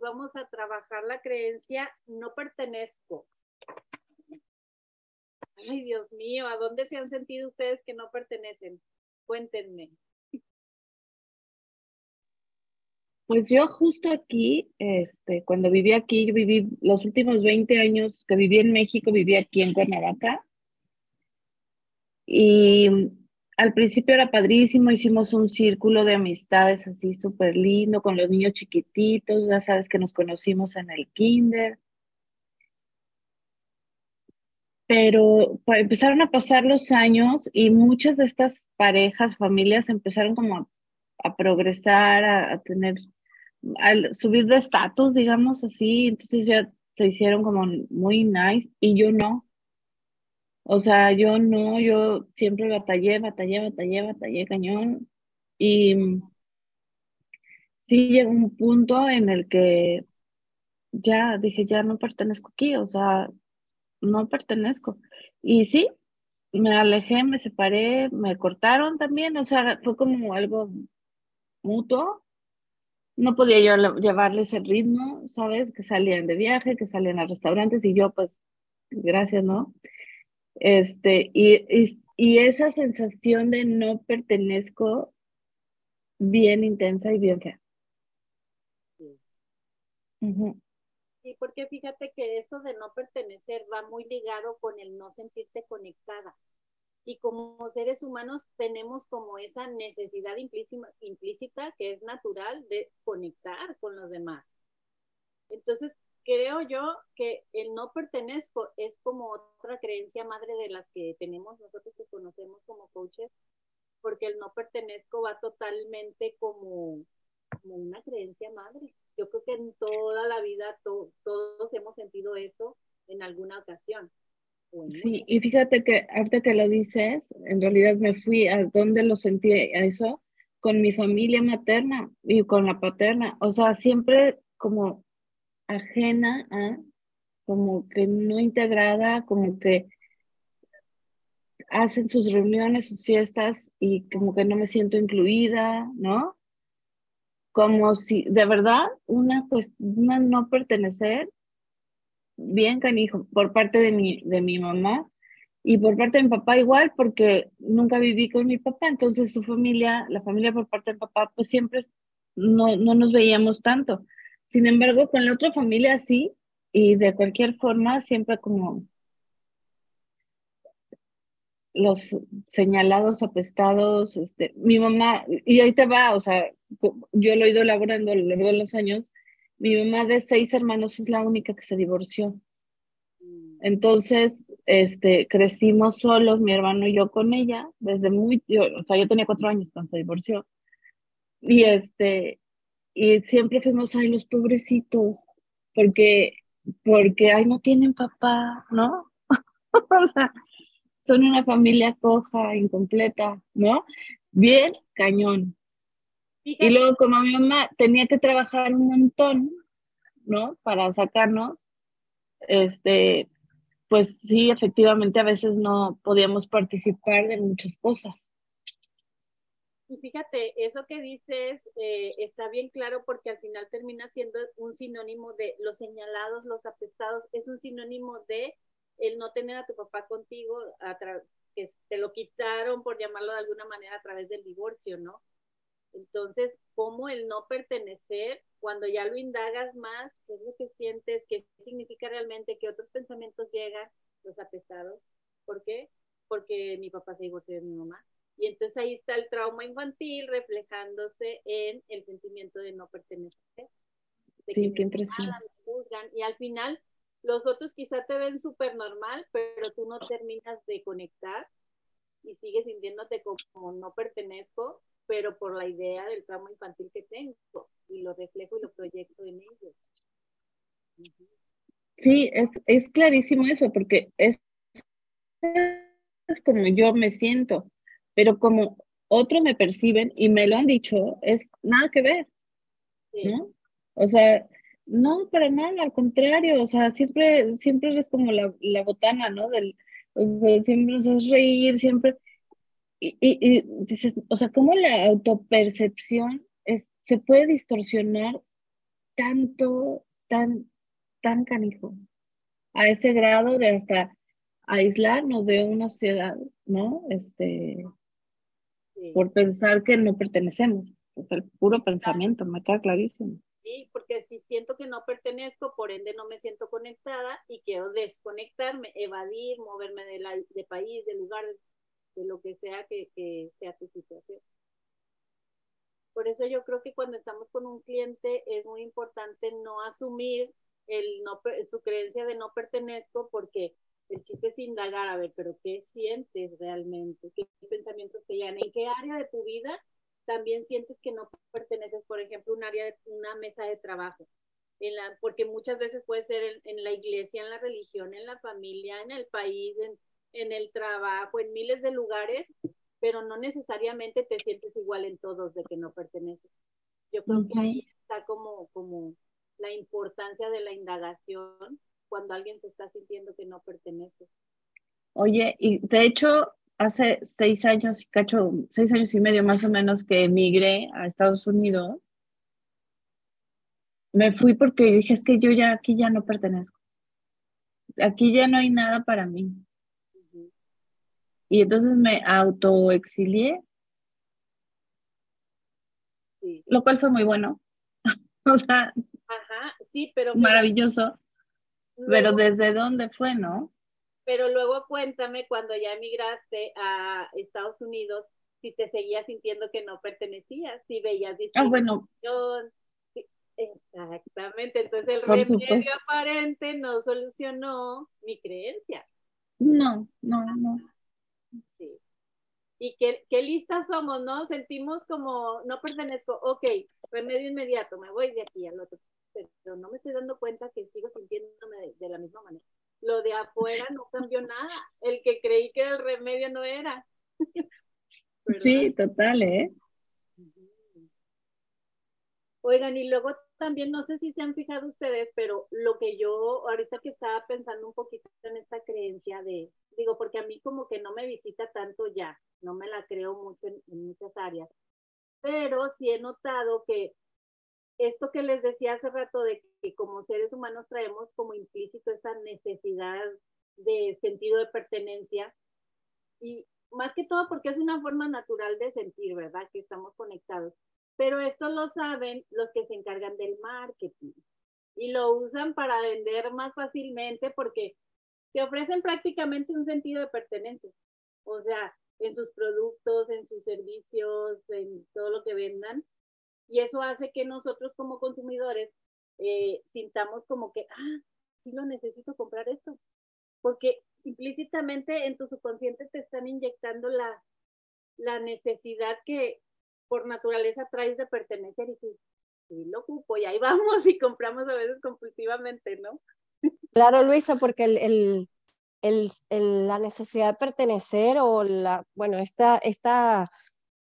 vamos a trabajar la creencia no pertenezco. Ay, Dios mío, ¿a dónde se han sentido ustedes que no pertenecen? Cuéntenme. Pues yo justo aquí, este, cuando viví aquí, yo viví los últimos 20 años que viví en México, viví aquí en Cuernavaca. Y al principio era padrísimo, hicimos un círculo de amistades así súper lindo con los niños chiquititos, ya sabes que nos conocimos en el kinder. Pero empezaron a pasar los años y muchas de estas parejas, familias empezaron como a, progresar, a tener al subir de estatus, digamos así, entonces ya se hicieron como muy nice y yo no. O sea, yo no, yo siempre batallé, batallé, batallé, batallé cañón y sí llegó un punto en el que ya dije, ya no pertenezco aquí, o sea, no pertenezco. Y sí, me alejé, me separé, me cortaron también, o sea, fue como algo mutuo no podía yo llevarles el ritmo, ¿sabes? Que salían de viaje, que salían a restaurantes y yo pues, gracias, ¿no? Este, y, y, esa sensación de no pertenezco bien intensa y bien fea. Sí. porque fíjate que eso de no pertenecer va muy ligado con el no sentirte conectada y como seres humanos tenemos como esa necesidad implícita, que es natural de conectar con los demás. Entonces, creo yo que el no pertenezco es como otra creencia madre de las que tenemos nosotros que conocemos como coaches, porque el no pertenezco va totalmente como, como una creencia madre. Yo creo que en toda la vida todos hemos sentido eso en alguna ocasión. Sí, y fíjate que ahorita que lo dices, en realidad me fui a donde lo sentí eso, con mi familia materna y con la paterna, o sea, siempre como ajena a, como que no integrada, como que hacen sus reuniones, sus fiestas y como que no me siento incluida, ¿no? Como si de verdad una, pues, una no pertenecer bien canijo por parte de mi, de mi mamá y por parte de mi papá igual, porque nunca viví con mi papá, entonces su familia, la familia por parte de papá, pues siempre no, no nos veíamos tanto. Sin embargo, con la otra familia sí, y de cualquier forma, siempre como los señalados, apestados, este, mi mamá, y ahí te va, o sea, yo lo he ido elaborando a lo largo de los años, mi mamá de seis hermanos es la única que se divorció. Mm. Entonces, este, crecimos solos, mi hermano y yo con ella, desde muy, yo, o sea, yo tenía cuatro años cuando se divorció. Y este, y siempre fuimos, ay, los pobrecitos, porque, porque, ay, no tienen papá, ¿no? o sea, son una familia coja, incompleta, ¿no? Bien, cañón. Y luego como mi mamá tenía que trabajar un montón, ¿no? Para sacarnos, este, pues sí, efectivamente a veces no podíamos participar de muchas cosas. Y fíjate, eso que dices eh, está bien claro porque al final termina siendo un sinónimo de los señalados, los apestados, es un sinónimo de el no tener a tu papá contigo, que te lo quitaron, por llamarlo de alguna manera, a través del divorcio, ¿no? Entonces, ¿cómo el no pertenecer, cuando ya lo indagas más, qué es lo que sientes, qué significa realmente, que otros pensamientos llegan, los apestados? ¿Por qué? Porque mi papá se divorció de mi mamá. Y entonces ahí está el trauma infantil reflejándose en el sentimiento de no pertenecer. sí, qué y al final, los otros quizá te ven súper normal, pero tú no terminas de conectar y sigues sintiéndote como no pertenezco pero por la idea del trauma infantil que tengo y lo reflejo y lo proyecto en ellos. Sí, es, es clarísimo eso, porque es, es como yo me siento, pero como otros me perciben y me lo han dicho, es nada que ver. ¿no? O sea, no, para nada, al contrario, o sea, siempre, siempre eres como la, la botana, ¿no? Del, o sea, siempre nos haces reír, siempre, y, y, dices, o sea, ¿cómo la autopercepción es, se puede distorsionar tanto, tan, tan canijo, a ese grado de hasta aislarnos de una sociedad, ¿no? Este, por pensar que no pertenecemos. Es el puro pensamiento, me queda clarísimo. Sí, porque si siento que no pertenezco, por ende no me siento conectada y quiero desconectarme, evadir, moverme de, la, de país, de lugar, de lo que sea que, que sea tu situación. Por eso yo creo que cuando estamos con un cliente es muy importante no asumir el no, su creencia de no pertenezco porque el chiste es indagar, a ver, pero ¿qué sientes realmente? ¿Qué pensamientos te llegan? ¿En qué área de tu vida también sientes que no perteneces, por ejemplo, un área de una mesa de trabajo? En la, porque muchas veces puede ser en, en, la iglesia, en la religión, en la familia, en el país, en, en el trabajo, en miles de lugares, pero no necesariamente te sientes igual en todos de que no perteneces. Yo creo que ahí está como, como la importancia de la indagación cuando alguien se está sintiendo que no pertenece. Oye, y de hecho, hace seis años, cacho, seis años y medio más o menos que emigré a Estados Unidos, me fui porque dije, es que yo ya aquí ya no pertenezco. Aquí ya no hay nada para mí. Y entonces me autoexilié, sí. lo cual fue muy bueno. o sea, Ajá, sí, pero... Maravilloso. Pero ¿desde dónde fue, no? Pero luego cuéntame cuando ya emigraste a Estados Unidos, si te seguías sintiendo que no pertenecías, si veías Ah, bueno. Exactamente, entonces el remedio aparente no solucionó mi creencia. No, no, no. Sí. Y qué, qué listas somos, ¿no? Sentimos como no pertenezco, ok, remedio inmediato, me voy de aquí al otro pero no me estoy dando cuenta que sigo sintiéndome de, la misma manera. Lo de afuera no cambió nada. El que creí que el remedio no era. sí, total, ¿eh? Oigan, y luego también, no sé si se han fijado ustedes, pero lo que yo ahorita que estaba pensando un poquito en esta creencia de, digo, porque a mí como que no me visita tanto ya, no me la creo mucho en muchas áreas, pero sí he notado que esto que les decía hace rato de que como seres humanos traemos como implícito esa necesidad de sentido de pertenencia y más que todo porque es una forma natural de sentir, ¿verdad? Que estamos conectados. Pero esto lo saben los que se encargan del marketing y lo usan para vender más fácilmente porque te ofrecen prácticamente un sentido de pertenencia. O sea, en sus productos, en sus servicios, en todo lo que vendan, y eso hace que nosotros como consumidores eh, sintamos como que, ah, sí lo necesito comprar esto. Porque implícitamente en tu subconsciente te están inyectando la, la necesidad que por naturaleza traes de pertenecer y tú, sí lo ocupo y ahí vamos y compramos a veces compulsivamente, ¿no? Claro, Luisa, porque el, el, el, el, la necesidad de pertenecer o la, bueno, esta, esta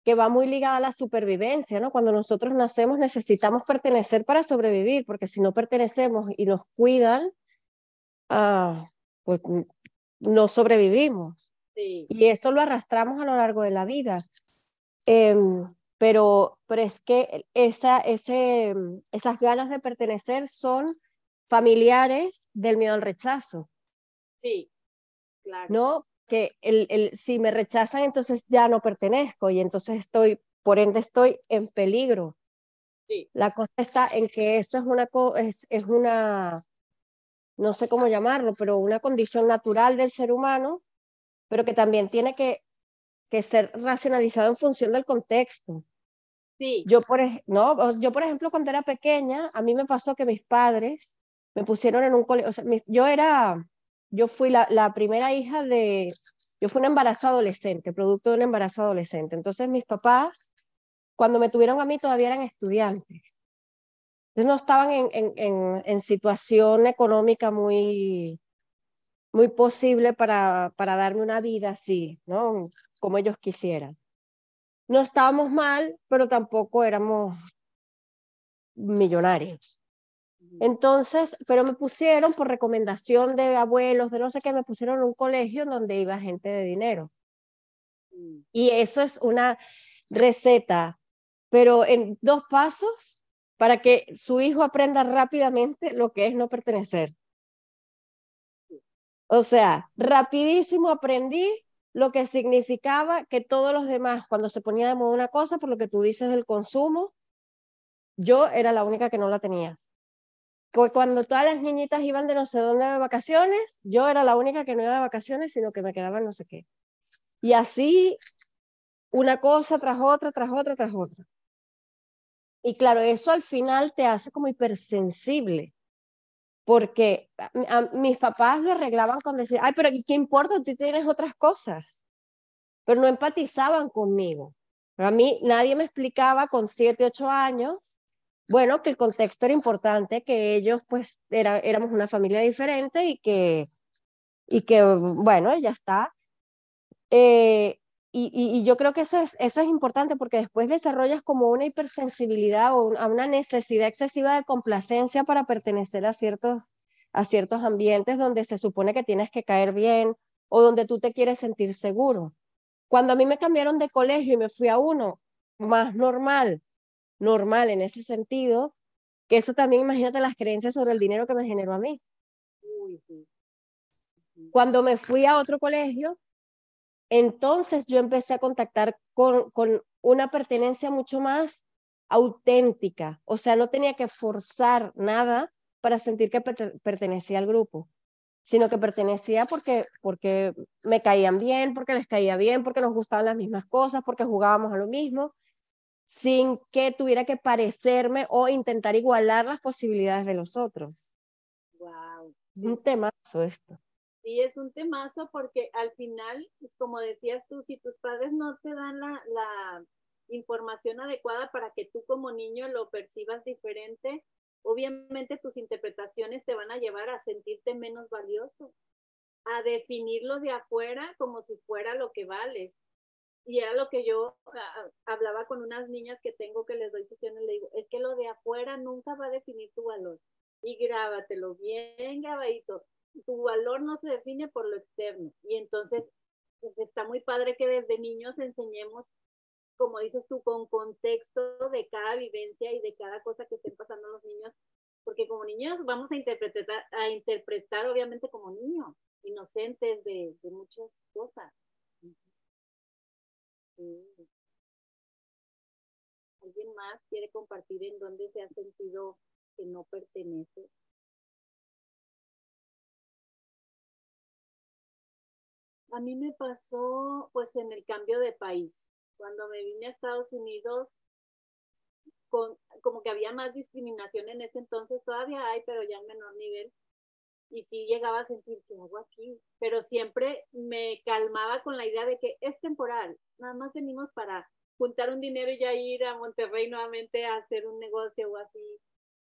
que va muy ligada a la supervivencia, ¿no? Cuando nosotros nacemos necesitamos pertenecer para sobrevivir, porque si no pertenecemos y nos cuidan, ah, pues no sobrevivimos. Y eso lo arrastramos a lo largo de la vida. Em, pero, pero es que esa, ese, esas ganas de pertenecer son familiares del miedo al rechazo. Sí, claro. ¿No? Que el, el, si me rechazan, entonces ya no pertenezco y entonces estoy, por ende, estoy en peligro. Sí. La cosa está en que eso es una, es, es una, no sé cómo llamarlo, pero una condición natural del ser humano, pero que también tiene que, que ser racionalizado en función del contexto. Sí. Yo, por, no, yo, por ejemplo, cuando era pequeña, a mí me pasó que mis padres me pusieron en un colegio, o sea, mi, yo era, yo fui la, primera hija de, yo fui un embarazo adolescente, producto de un embarazo adolescente. Entonces mis papás, cuando me tuvieron a mí, todavía eran estudiantes. Entonces no estaban en situación económica muy, muy posible para, para darme una vida así, ¿no? Como ellos quisieran. No estábamos mal, pero tampoco éramos millonarios. Entonces, pero me pusieron por recomendación de abuelos, de no sé qué, me pusieron en un colegio donde iba gente de dinero. Mm. Y eso es una receta, pero en dos pasos para que su hijo aprenda rápidamente lo que es no pertenecer. O sea, rapidísimo aprendí lo que significaba que todos los demás, cuando se ponía de moda una cosa, por lo que tú dices del consumo, yo era la única que no la tenía. Cuando todas las niñitas iban de no sé dónde de vacaciones, yo era la única que no iba de vacaciones, sino que me quedaba no sé qué. Y así, una cosa tras otra, tras otra, tras otra. Y claro, eso al final te hace como hipersensible, porque a, mis papás lo arreglaban con decir, ay, pero ¿qué importa? Tú tienes otras cosas. Pero no empatizaban conmigo. Pero a mí nadie me explicaba con siete, ocho años bueno, que el contexto era importante, que ellos pues era, éramos una familia diferente y que, y que bueno, ya está. Eh, y, y, yo creo que eso es, eso es importante porque después desarrollas como una hipersensibilidad o una, una necesidad excesiva de complacencia para pertenecer a ciertos, a ciertos ambientes donde se supone que tienes que caer bien o donde tú te quieres sentir seguro. Cuando a mí me cambiaron de colegio y me fui a uno más normal, normal en ese sentido, que eso también imagínate las creencias sobre el dinero que me generó a mí. Cuando me fui a otro colegio, entonces yo empecé a contactar con, con una pertenencia mucho más auténtica, o sea, no tenía que forzar nada para sentir que pertenecía al grupo, sino que pertenecía porque, porque me caían bien, porque les caía bien, porque nos gustaban las mismas cosas, porque jugábamos a lo mismo sin que tuviera que parecerme o intentar igualar las posibilidades de los otros. Wow. un temazo esto. Sí, es un temazo porque al final, es pues, como decías tú, si tus padres no te dan la, la información adecuada para que tú como niño lo percibas diferente, obviamente tus interpretaciones te van a llevar a sentirte menos valioso, a definirlo de afuera como si fuera lo que vales y era lo que yo ah, hablaba con unas niñas que tengo que les doy sesiones, le digo, es que lo de afuera nunca va a definir tu valor. Y grábatelo bien grabadito. Tu valor no se define por lo externo. Y entonces, pues está muy padre que desde niños enseñemos, como dices tú, con contexto de cada vivencia y de cada cosa que estén pasando los niños, porque como niños vamos a interpretar, a interpretar obviamente como niños, inocentes de, de muchas cosas. ¿Alguien más quiere compartir en dónde se ha sentido que no pertenece? A mí me pasó pues en el cambio de país. Cuando me vine a Estados Unidos, con, como que había más discriminación en ese entonces, todavía hay, pero ya en menor nivel y sí llegaba a sentir que hago aquí, pero siempre me calmaba con la idea de que es temporal, nada más venimos para juntar un dinero y ya ir a Monterrey nuevamente a hacer un negocio o así.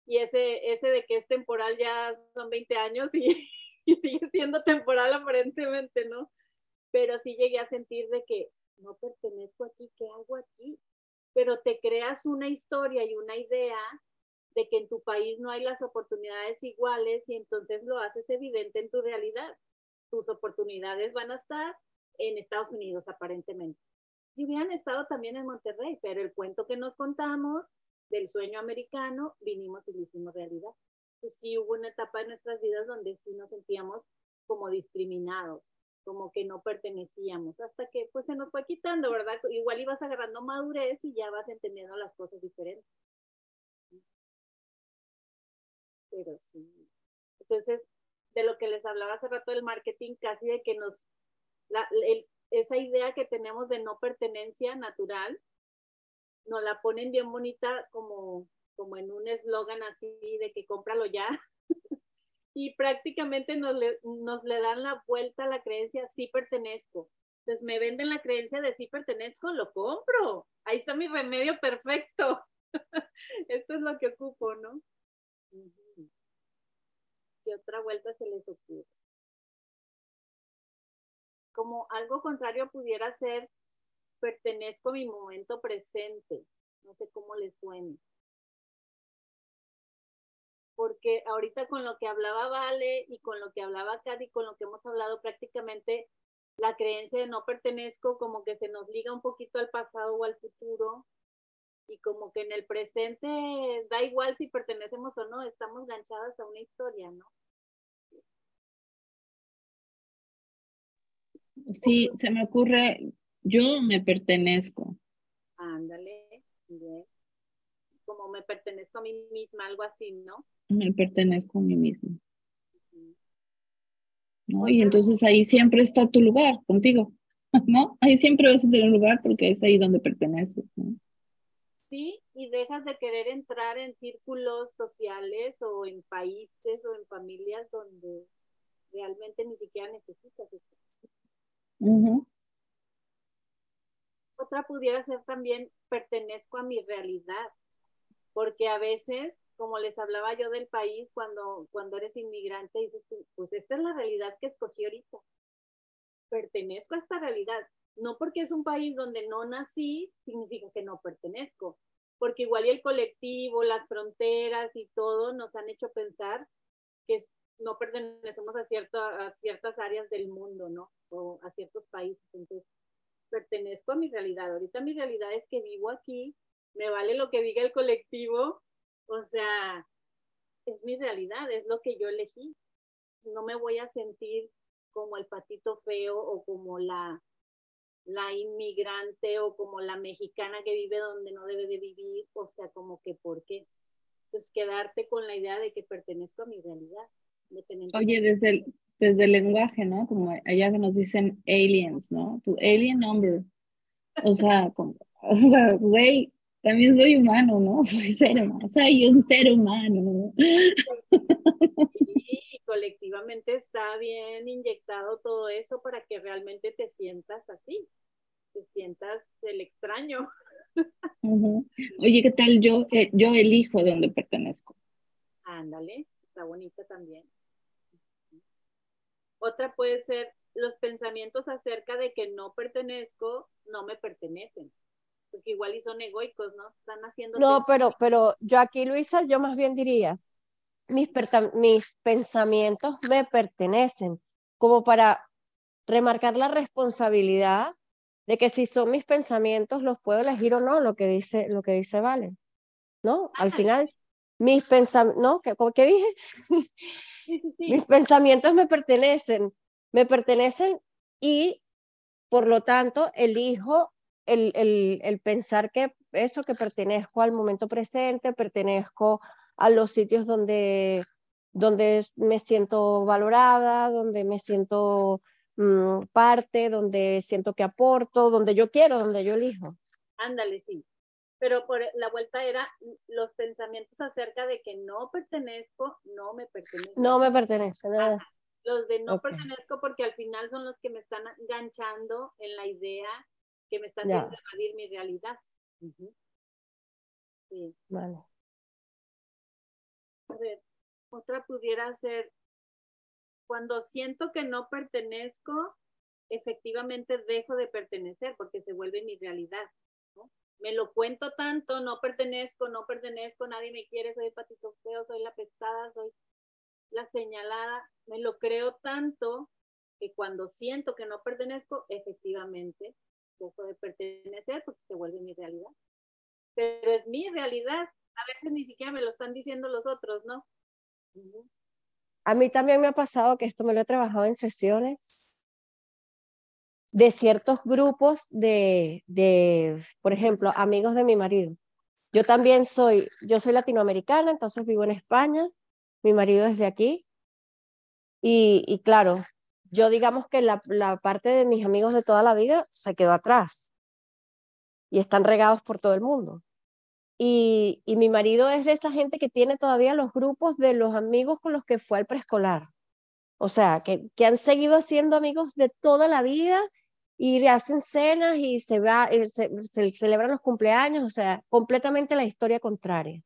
Y ese, ese de que es temporal ya son 20 años y, y sigue siendo temporal aparentemente, ¿no? Pero sí llegué a sentir de que no pertenezco aquí, ¿qué hago aquí? Pero te creas una historia y una idea de que en tu país no hay las oportunidades iguales y entonces lo haces evidente en tu realidad. Tus oportunidades van a estar en Estados Unidos aparentemente. Y hubieran estado también en Monterrey, pero el cuento que nos contamos del sueño americano, vinimos y lo hicimos realidad. Entonces sí hubo una etapa de nuestras vidas donde sí nos sentíamos como discriminados, como que no pertenecíamos, hasta que pues se nos fue quitando, ¿verdad? Igual ibas agarrando madurez y ya vas entendiendo las cosas diferentes. Pero sí. Entonces, de lo que les hablaba hace rato del marketing, casi de que nos, la, esa idea que tenemos de no pertenencia natural, nos la ponen bien bonita como, como en un eslogan así de que cómpralo ya. y prácticamente nos le, nos le dan la vuelta a la creencia, sí pertenezco. Entonces me venden la creencia de sí pertenezco, lo compro. Ahí está mi remedio perfecto. Esto es lo que ocupo, ¿no? ¿Qué otra vuelta se les ocurre? Como algo contrario pudiera ser, pertenezco a mi momento presente. No sé cómo les suene. Porque ahorita con lo que hablaba Vale y con lo que hablaba Cady, con lo que hemos hablado prácticamente, la creencia de no pertenezco como que se nos liga un poquito al pasado o al futuro y como que en el presente da igual si pertenecemos o no, estamos ganchadas a una historia, ¿no? Sí, se me ocurre, yo me pertenezco. Ándale, bien. Como me pertenezco a mí misma, algo así, ¿no? Me pertenezco a mí misma. ¿No? Y entonces ahí siempre está tu lugar contigo, ¿no? Ahí siempre vas a tener un lugar porque es ahí donde perteneces, ¿no? Sí, y dejas de querer entrar en círculos sociales o en países o en familias donde realmente ni siquiera necesitas eso. Otra pudiera ser también pertenezco a mi realidad, porque a veces, como les hablaba yo del país, cuando, cuando eres inmigrante, dices pues esta es la realidad que escogí ahorita. Pertenezco a esta realidad. No porque es un país donde no nací, significa que no pertenezco, porque igual y el colectivo, las fronteras y todo nos han hecho pensar que no pertenecemos a, a ciertas áreas del mundo, ¿no? O a ciertos países. Entonces, pertenezco a mi realidad. Ahorita mi realidad es que vivo aquí, me vale lo que diga el colectivo, o sea, es mi realidad, es lo que yo elegí. No me voy a sentir como el patito feo o como la, la inmigrante o como la mexicana que vive donde no debe de vivir, o sea, como que ¿por qué? Pues quedarte con la idea de que pertenezco a mi realidad. Oye, desde el, desde el lenguaje, ¿no? Como allá que nos dicen aliens, ¿no? Tu alien number. O sea, como, o sea, güey, también soy humano, ¿no? Soy ser humano, soy un ser humano. Y colectivamente está bien inyectado todo eso para que realmente te sientas así, te sientas el extraño. Oye, ¿qué tal yo, eh, yo elijo dónde pertenezco? Ándale, está bonita también. Otra puede ser los pensamientos acerca de que no pertenezco, no me pertenecen. Porque igual y son egoicos, ¿no? Están haciendo... No, pero, pero yo aquí, Luisa, yo más bien diría, mis, mis pensamientos me pertenecen, como para remarcar la responsabilidad de que si son mis pensamientos los puedo elegir o no, lo que dice, lo que dice Valen. ¿No? Al final, mis pensamientos, ¿no? ¿Qué, ¿Qué, dije? Mis pensamientos me pertenecen, me pertenecen y por lo tanto elijo el, el, el, pensar que eso, que pertenezco al momento presente, pertenezco a los sitios donde, donde me siento valorada, donde me siento mm, parte, donde siento que aporto, donde yo quiero, donde yo elijo. Ándale, sí pero por la vuelta era los pensamientos acerca de que no pertenezco, no me pertenezco. No me pertenece, nada. Los de no pertenezco porque al final son los que me están enganchando en la idea que me están haciendo evadir mi realidad. Sí. Vale. Otra pudiera ser, cuando siento que no pertenezco, efectivamente dejo de pertenecer porque se vuelve mi realidad me lo cuento tanto, no pertenezco, no pertenezco, nadie me quiere, soy el patito feo, soy la pestada, soy la señalada, me lo creo tanto que cuando siento que no pertenezco, efectivamente, dejo de pertenecer porque se vuelve mi realidad. Pero es mi realidad, a veces ni siquiera me lo están diciendo los otros, ¿no? A mí también me ha pasado que esto me lo he trabajado en sesiones de ciertos grupos de, de, por ejemplo, amigos de mi marido. Yo también soy, yo soy latinoamericana, entonces vivo en España, mi marido es de aquí. Y, y claro, yo digamos que la, la parte de mis amigos de toda la vida se quedó atrás y están regados por todo el mundo. Y, y, mi marido es de esa gente que tiene todavía los grupos de los amigos con los que fue al preescolar. O sea, que, que han seguido siendo amigos de toda la vida y hacen cenas y se, va, eh, se, celebran los cumpleaños, o sea, completamente la historia contraria.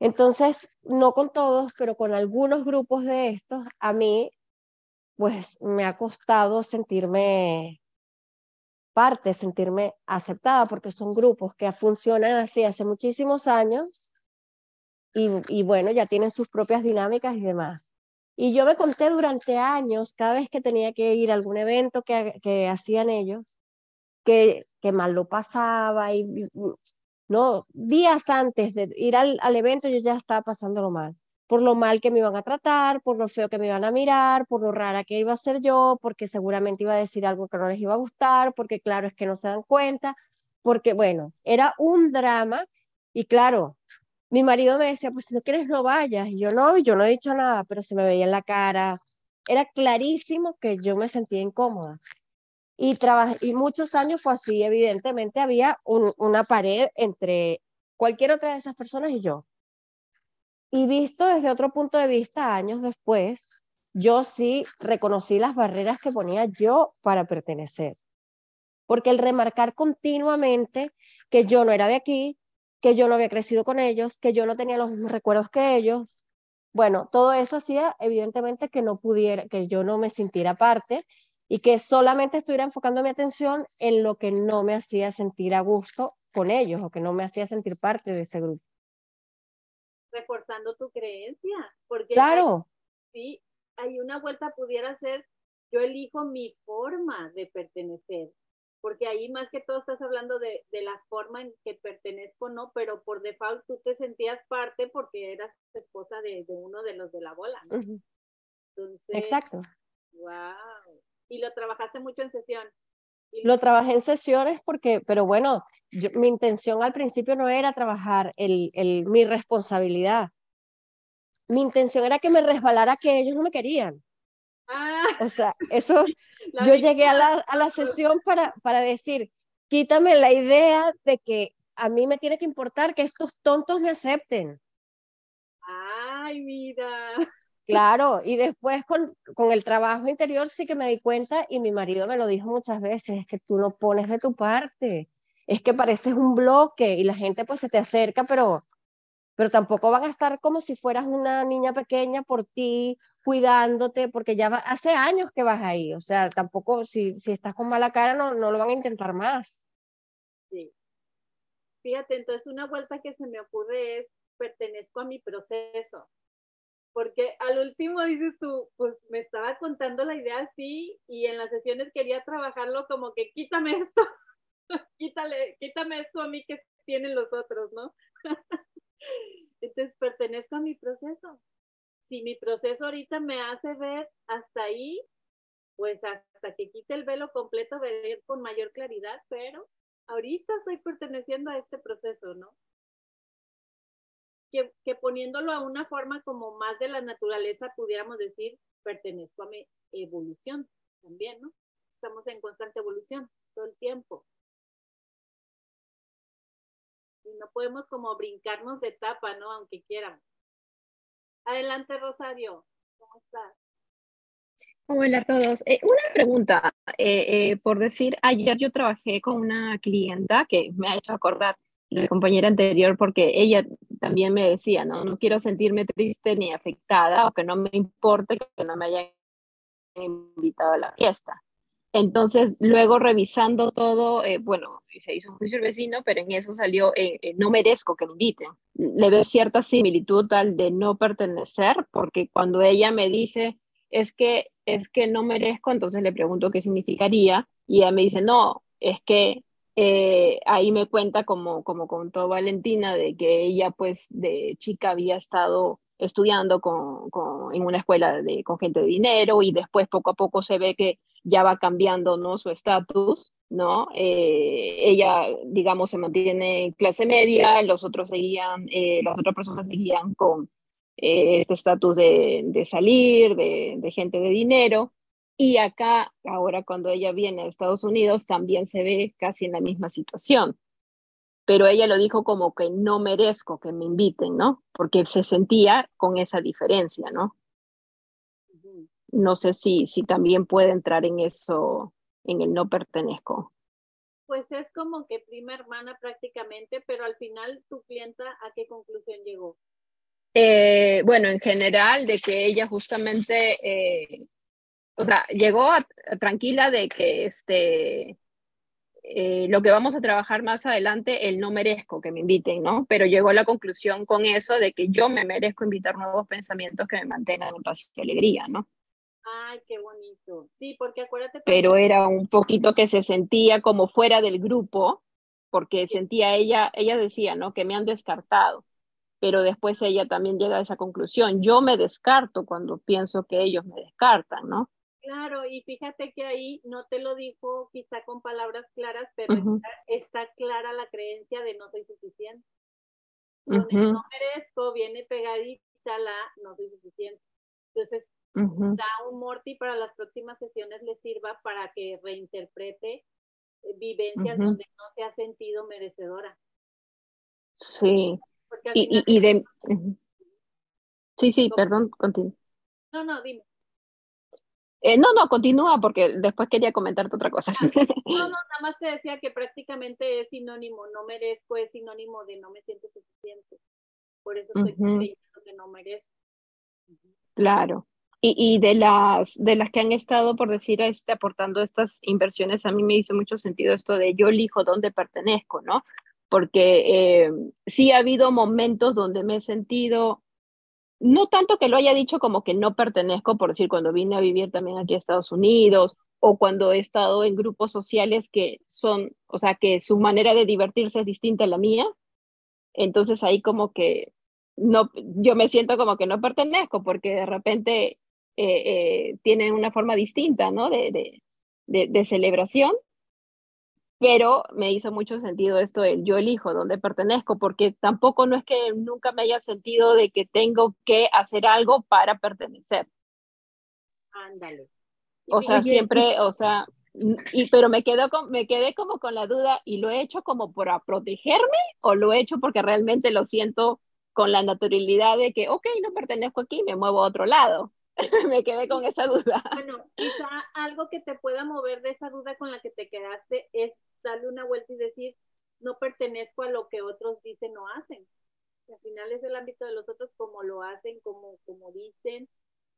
Entonces, no con todos, pero con algunos grupos de estos, a mí, pues me ha costado sentirme parte, sentirme aceptada, porque son grupos que funcionan así hace muchísimos años y, bueno, ya tienen sus propias dinámicas y demás. Y yo me conté durante años, cada vez que tenía que ir a algún evento que, que hacían ellos, que, que mal lo pasaba y no, días antes de ir al, al evento yo ya estaba pasándolo mal, por lo mal que me iban a tratar, por lo feo que me iban a mirar, por lo rara que iba a ser yo, porque seguramente iba a decir algo que no les iba a gustar, porque claro, es que no se dan cuenta, porque bueno, era un drama y claro, mi marido me decía, pues si no quieres no vayas, y yo no, yo no he dicho nada, pero se me veía en la cara, era clarísimo que yo me sentía incómoda. Y, y muchos años fue así, evidentemente había una pared entre cualquier otra de esas personas y yo. Y visto desde otro punto de vista, años después, yo sí reconocí las barreras que ponía yo para pertenecer. Porque el remarcar continuamente que yo no era de aquí, que yo no había crecido con ellos, que yo no tenía los mismos recuerdos que ellos, bueno, todo eso hacía evidentemente que no pudiera, que yo no me sintiera parte y que solamente estuviera enfocando mi atención en lo que no me hacía sentir a gusto con ellos o que no me hacía sentir parte de ese grupo. Reforzando tu creencia, porque claro. sí, hay una vuelta pudiera ser yo elijo mi forma de pertenecer, porque ahí más que todo estás hablando de, de, la forma en que pertenezco, ¿no? Pero por default tú te sentías parte porque eras esposa de, de uno de los de la bola, ¿no? Entonces, Exacto. Wow y lo trabajaste mucho en sesión. Lo trabajé en sesiones porque, pero bueno, mi intención al principio no era trabajar el, el, mi responsabilidad. Mi intención era que me resbalara que ellos no me querían. Ah. O sea, eso, yo llegué a la, a la sesión para, para decir, quítame la idea de que a mí me tiene que importar que estos tontos me acepten. Ay, mira. Claro, y después con, con, el trabajo interior sí que me di cuenta y mi marido me lo dijo muchas veces, es que tú no pones de tu parte, es que pareces un bloque y la gente pues se te acerca, pero, pero tampoco van a estar como si fueras una niña pequeña por ti, cuidándote, porque ya hace años que vas ahí, o sea, tampoco si, si estás con mala cara no, no lo van a intentar más. Sí. Fíjate, entonces una vuelta que se me ocurre es, pertenezco a mi proceso porque al último dices tú, pues me estaba contando la idea así y en las sesiones quería trabajarlo como que quítame esto, quítale, quítame esto a mí que tienen los otros, ¿no? Entonces pertenezco a mi proceso. Si mi proceso ahorita me hace ver hasta ahí, pues hasta que quite el velo completo ver con mayor claridad, pero ahorita estoy perteneciendo a este proceso, ¿no? Que, poniéndolo a una forma como más de la naturaleza, pudiéramos decir, pertenezco a mi evolución también, ¿no? Estamos en constante evolución todo el tiempo. Y no podemos como brincarnos de etapa, ¿no? Aunque quieran. Adelante, Rosario. ¿Cómo estás? Hola a todos. Eh, una pregunta, eh, eh, por decir, ayer yo trabajé con una clienta que me ha hecho acordar la compañera anterior, porque ella también me decía, no, no quiero sentirme triste ni afectada, o que no me importe que no me hayan invitado a la fiesta. Entonces, luego revisando todo, eh, bueno, se hizo un juicio vecino, pero en eso salió, eh, eh, no merezco que me inviten. Le ve cierta similitud al de no pertenecer, porque cuando ella me dice, es que, es que no merezco, entonces le pregunto qué significaría, y ella me dice, no, es que eh, ahí me cuenta, como, como contó Valentina, de que ella pues de chica había estado estudiando con, con, en una escuela de, con gente de dinero y después poco a poco se ve que ya va cambiando ¿no? su estatus, ¿no? Eh, ella, digamos, se mantiene en clase media, los otros seguían, eh, las otras personas seguían con este estatus de, de, salir, de gente de dinero, y acá, ahora cuando ella viene a Estados Unidos, también se ve casi en la misma situación. Pero ella lo dijo como que no merezco que me inviten, ¿no? Porque se sentía con esa diferencia, ¿no? No sé si, si también puede entrar en eso, en el no pertenezco. Pues es como que prima hermana prácticamente, pero al final tu clienta, ¿a qué conclusión llegó? Eh, bueno, en general, de que ella justamente eh, o sea, llegó tranquila de que este, eh, lo que vamos a trabajar más adelante, él no merezco que me inviten, ¿no? Pero llegó a la conclusión con eso de que yo me merezco invitar nuevos pensamientos que me mantengan en paz y alegría, ¿no? Ay, qué bonito. Sí, porque acuérdate. Pero era un poquito que se sentía como fuera del grupo, porque sentía ella, ella decía, ¿no? Que me han descartado, pero después ella también llega a esa conclusión. Yo me descarto cuando pienso que ellos me descartan, ¿no? Claro, y fíjate que ahí no te lo dijo quizá con palabras claras, pero está, está, clara la creencia de no soy suficiente. Con no merezco viene pegadita la no soy suficiente. Entonces, da un Morty para las próximas sesiones le sirva para que reinterprete eh, vivencias donde no se ha sentido merecedora. Sí. Y, y, de... Sí, sí, perdón, continúa. No, no, dime. Eh, no, no, continúa porque después quería comentarte otra cosa. Ah, no, no, nada más te decía que prácticamente es sinónimo, no merezco, es sinónimo de no me siento suficiente. Por eso estoy creyendo que no merezco. Claro. Y, y, de, las, de las que han estado, por decir, este, aportando estas inversiones, a mí me hizo mucho sentido esto de yo elijo dónde pertenezco, ¿no? Porque eh, sí ha habido momentos donde me he sentido no tanto que lo haya dicho como que no pertenezco, por decir, cuando vine a vivir también aquí a Estados Unidos o cuando he estado en grupos sociales que son, o sea, que su manera de divertirse es distinta a la mía. Entonces ahí como que no, yo me siento como que no pertenezco porque de repente eh, eh, tienen una forma distinta, ¿no? de, de celebración pero me hizo mucho sentido esto del yo elijo dónde pertenezco, porque tampoco no es que nunca me haya sentido de que tengo que hacer algo para pertenecer. Ándale. O sea, siempre, o sea, y, pero me, quedo con, me quedé como con la duda, ¿y lo he hecho como para protegerme o lo he hecho porque realmente lo siento con la naturalidad de que, ok, no pertenezco aquí, me muevo a otro lado? me quedé con esa duda. Bueno, quizá algo que te pueda mover de esa duda con la que te quedaste es darle una vuelta y decir, no pertenezco a lo que otros dicen o hacen. Al final es el ámbito de los otros como lo hacen, como, como dicen,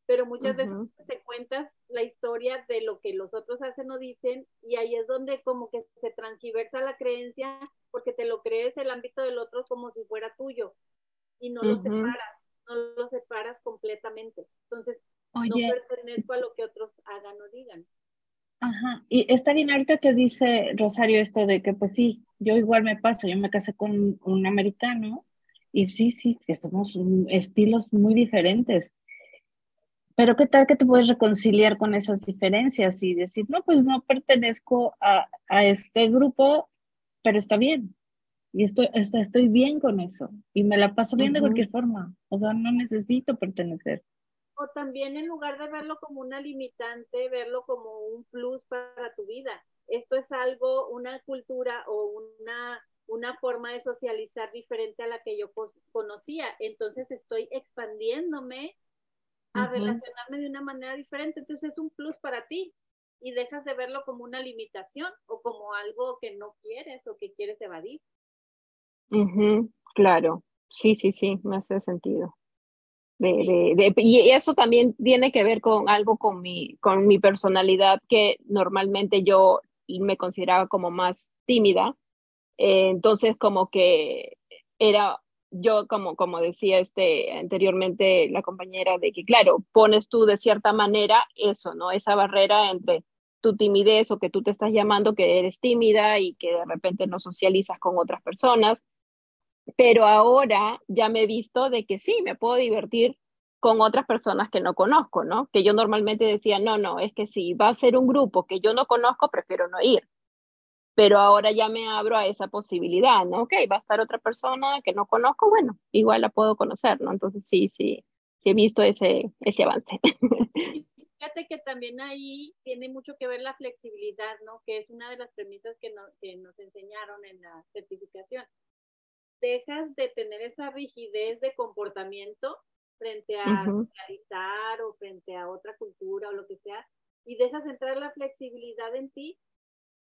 pero muchas veces te cuentas la historia de lo que los otros hacen o dicen y ahí es donde como que se transversa la creencia porque te lo crees el ámbito del otro como si fuera tuyo y no lo separas no lo separas completamente. Entonces, no pertenezco a lo que otros hagan o digan. Ajá, y está bien ahorita que dice Rosario esto de que pues sí, yo igual me pasa, yo me casé con un americano y sí, sí, que somos estilos muy diferentes. Pero qué tal que te puedes reconciliar con esas diferencias y decir, no, pues no pertenezco a, a este grupo, pero está bien. Y estoy, estoy bien con eso. Y me la paso bien de cualquier forma. O sea, no necesito pertenecer. O también en lugar de verlo como una limitante, verlo como un plus para tu vida. Esto es algo, una cultura o una, una forma de socializar diferente a la que yo conocía. Entonces estoy expandiéndome a relacionarme de una manera diferente. Entonces es un plus para ti y dejas de verlo como una limitación o como algo que no quieres o que quieres evadir claro, sí, sí, sí, me hace sentido. De, de, y eso también tiene que ver con algo con mi, con mi personalidad, que normalmente yo me consideraba como más tímida. Eh, entonces, como que era yo, como, como decía este, anteriormente la compañera, de que, claro, pones tú de cierta manera eso, ¿no? Esa barrera entre tu timidez o que tú te estás llamando que eres tímida y que de repente no socializas con otras personas pero ahora ya me he visto de que sí, me puedo divertir con otras personas que no conozco, ¿no? Que yo normalmente decía, no, no, es que si va a ser un grupo que yo no conozco, prefiero no ir. Pero ahora ya me abro a esa posibilidad, ¿no? Ok, va a estar otra persona que no conozco, bueno, igual la puedo conocer, ¿no? Entonces sí, sí, sí he visto ese, ese avance. Fíjate que también ahí tiene mucho que ver la flexibilidad, ¿no? Que es una de las premisas que, que nos enseñaron en la certificación dejas de tener esa rigidez de comportamiento frente a realizar o frente a otra cultura o lo que sea, y dejas entrar la flexibilidad en ti,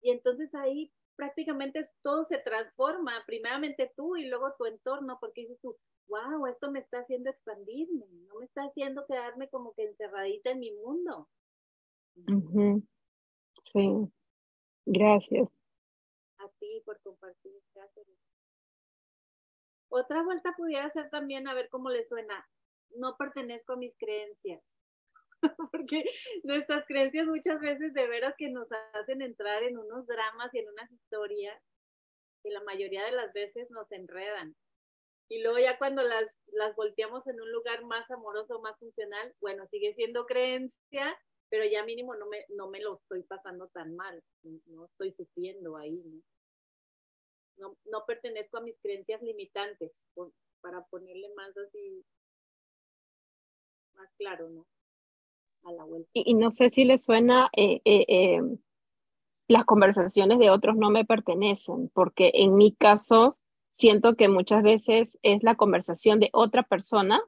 y entonces ahí prácticamente todo se transforma, primeramente tú y luego tu entorno, porque dices tú, wow, esto me está haciendo expandirme, no me está haciendo quedarme como que encerradita en mi mundo. Sí, gracias. A ti por compartir, gracias. Otra vuelta pudiera ser también, a ver cómo le suena, no pertenezco a mis creencias. Porque nuestras creencias muchas veces de veras que nos hacen entrar en unos dramas y en unas historias que la mayoría de las veces nos enredan. Y luego ya cuando las, las volteamos en un lugar más amoroso, más funcional, bueno, sigue siendo creencia, pero ya mínimo no me, no me lo estoy pasando tan mal, no estoy sufriendo ahí, ¿no? No, no pertenezco a mis creencias limitantes, para ponerle más así, más claro, ¿no? A la vuelta. Y, no sé si le suena, eh, eh, eh, las conversaciones de otros no me pertenecen, porque en mi caso siento que muchas veces es la conversación de otra persona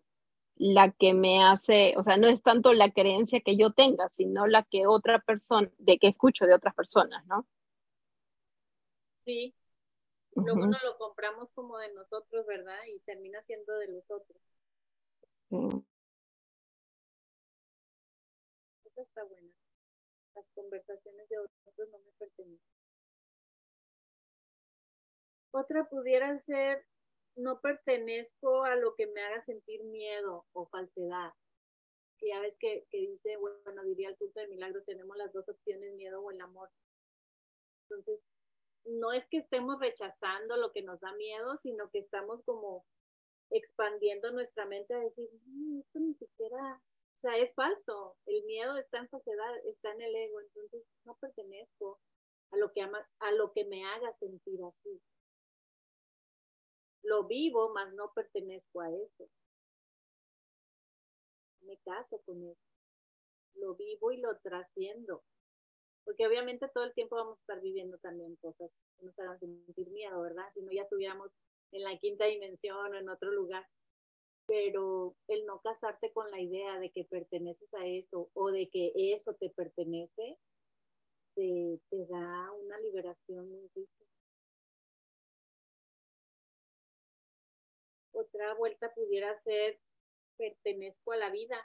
la que me hace, o sea, no es tanto la creencia que yo tenga, sino la que otra persona, de que escucho de otras personas, ¿no? Sí. Luego no lo compramos como de nosotros, ¿verdad? Y termina siendo de los otros. Sí. Esa está buena. Las conversaciones de otros no me pertenecen. Otra pudiera ser, no pertenezco a lo que me haga sentir miedo o falsedad. Que ya ves que, que dice, bueno, diría el curso de milagros, tenemos las dos opciones, miedo o el amor. Entonces, no es que estemos rechazando lo que nos da miedo, sino que estamos como expandiendo nuestra mente a decir, mm, esto ni siquiera, o sea, es falso, el miedo está en falsedad, está en el ego, entonces no pertenezco a lo que, a lo que me haga sentir así. Lo vivo, mas no pertenezco a eso. Me caso con eso. Lo vivo y lo trasciendo. Porque obviamente todo el tiempo vamos a estar viviendo también cosas que nos hagan sentir miedo, ¿verdad? Si no ya estuviéramos en la quinta dimensión o en otro lugar. Pero el no casarte con la idea de que perteneces a eso o de que eso te pertenece, te, te da una liberación muy rica. Otra vuelta pudiera ser, pertenezco a la vida,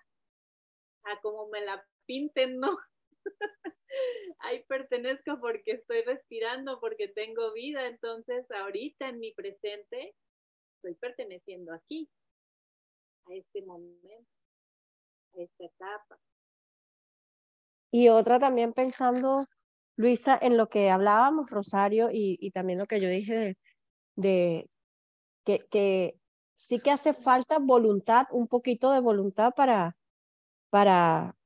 a como me la pinten, ¿no? Ahí pertenezco porque estoy respirando, porque tengo vida, entonces ahorita en mi presente estoy perteneciendo aquí, a este momento, a esta etapa. Y otra también pensando, Luisa, en lo que hablábamos, Rosario, y, también lo que yo dije de, que, que sí que hace falta voluntad, un poquito de voluntad para, para